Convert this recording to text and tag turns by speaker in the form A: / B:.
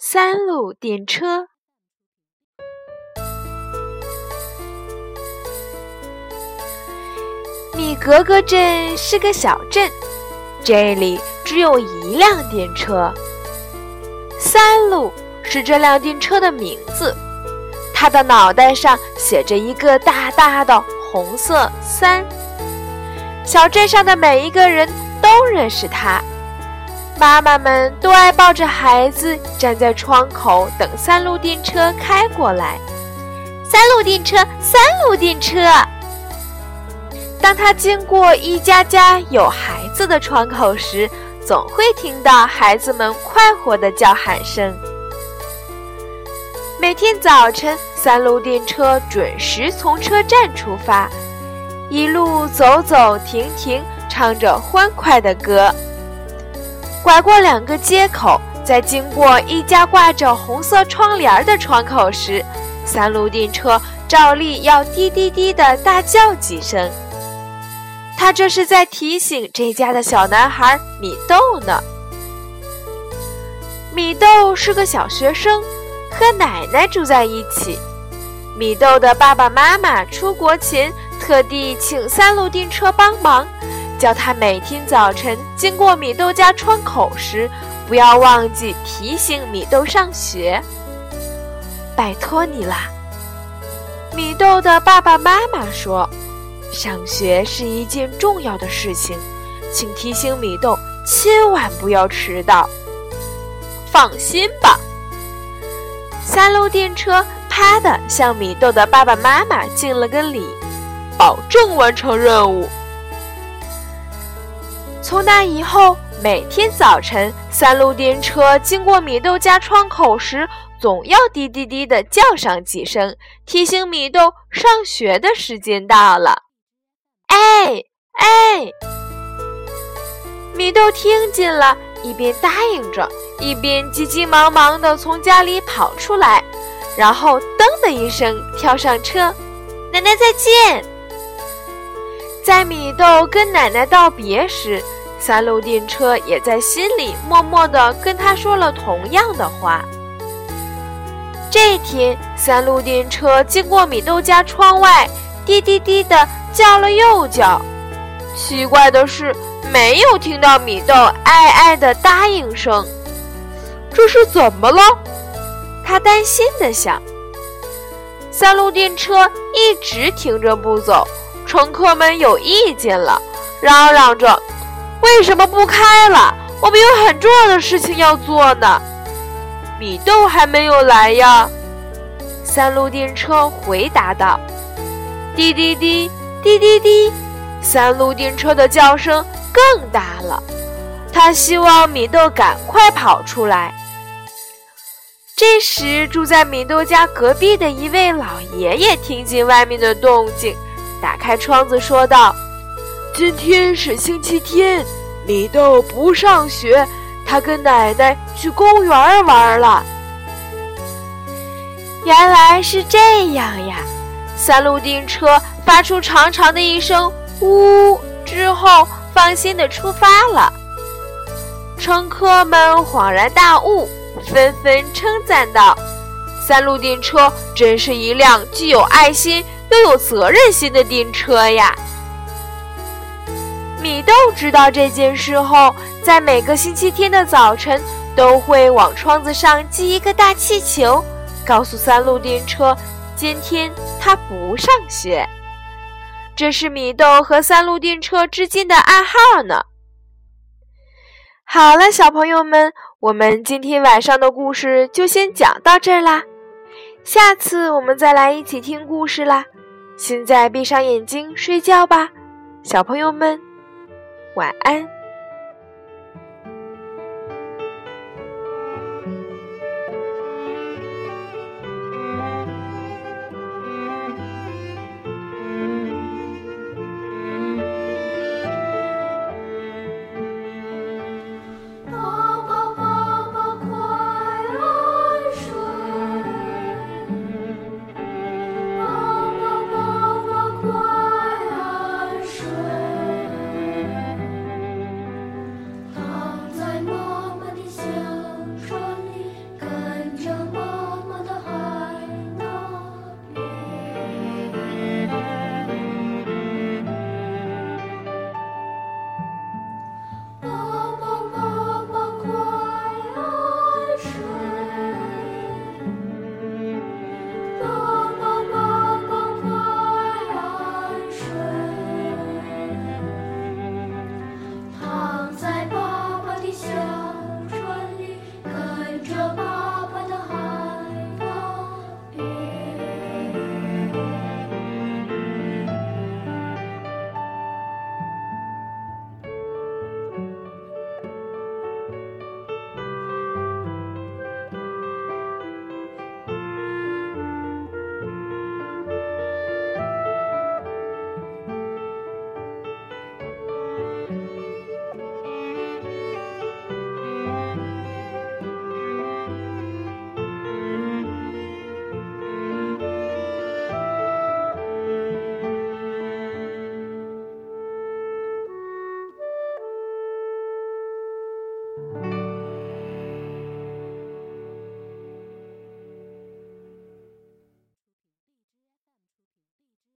A: 三路电车》。米格格镇是个小镇，这里只有一辆电车。三路是这辆电车的名字，它的脑袋上写着一个大大的红色“三”。小镇上的每一个人都认识它。妈妈们都爱抱着孩子站在窗口等三路电车开过来。三路电车，三路电车。当它经过一家家有孩子的窗口时，总会听到孩子们快活的叫喊声。每天早晨，三路电车准时从车站出发，一路走走停停，唱着欢快的歌。拐过两个街口，在经过一家挂着红色窗帘的窗口时，三路电车照例要滴滴滴的大叫几声。他这是在提醒这家的小男孩米豆呢。米豆是个小学生，和奶奶住在一起。米豆的爸爸妈妈出国前特地请三路电车帮忙。叫他每天早晨经过米豆家窗口时，不要忘记提醒米豆上学。拜托你啦！米豆的爸爸妈妈说：“上学是一件重要的事情，请提醒米豆千万不要迟到。”放心吧，三路电车啪的向米豆的爸爸妈妈敬了个礼，保证完成任务。从那以后，每天早晨，三路电车经过米豆家窗口时，总要滴滴滴的叫上几声，提醒米豆上学的时间到了。哎哎，米豆听见了，一边答应着，一边急急忙忙的从家里跑出来，然后噔的一声跳上车。奶奶再见。在米豆跟奶奶道别时。三路电车也在心里默默地跟他说了同样的话。这天，三路电车经过米豆家窗外，滴滴滴地叫了又叫。奇怪的是，没有听到米豆爱爱的答应声。这是怎么了？他担心地想。三路电车一直停着不走，乘客们有意见了，嚷嚷着。为什么不开了？我们有很重要的事情要做呢。米豆还没有来呀。三路电车回答道：“滴滴滴，滴滴滴。”三路电车的叫声更大了。他希望米豆赶快跑出来。这时，住在米豆家隔壁的一位老爷爷听见外面的动静，打开窗子说道。今天是星期天，米豆不上学，他跟奶奶去公园玩了。原来是这样呀！三路电车发出长长的一声“呜”之后，放心的出发了。乘客们恍然大悟，纷纷称赞道：“三路电车真是一辆既有爱心又有责任心的电车呀！”米豆知道这件事后，在每个星期天的早晨，都会往窗子上系一个大气球，告诉三路电车，今天他不上学。这是米豆和三路电车之间的暗号呢。好了，小朋友们，我们今天晚上的故事就先讲到这儿啦，下次我们再来一起听故事啦。现在闭上眼睛睡觉吧，小朋友们。晚安。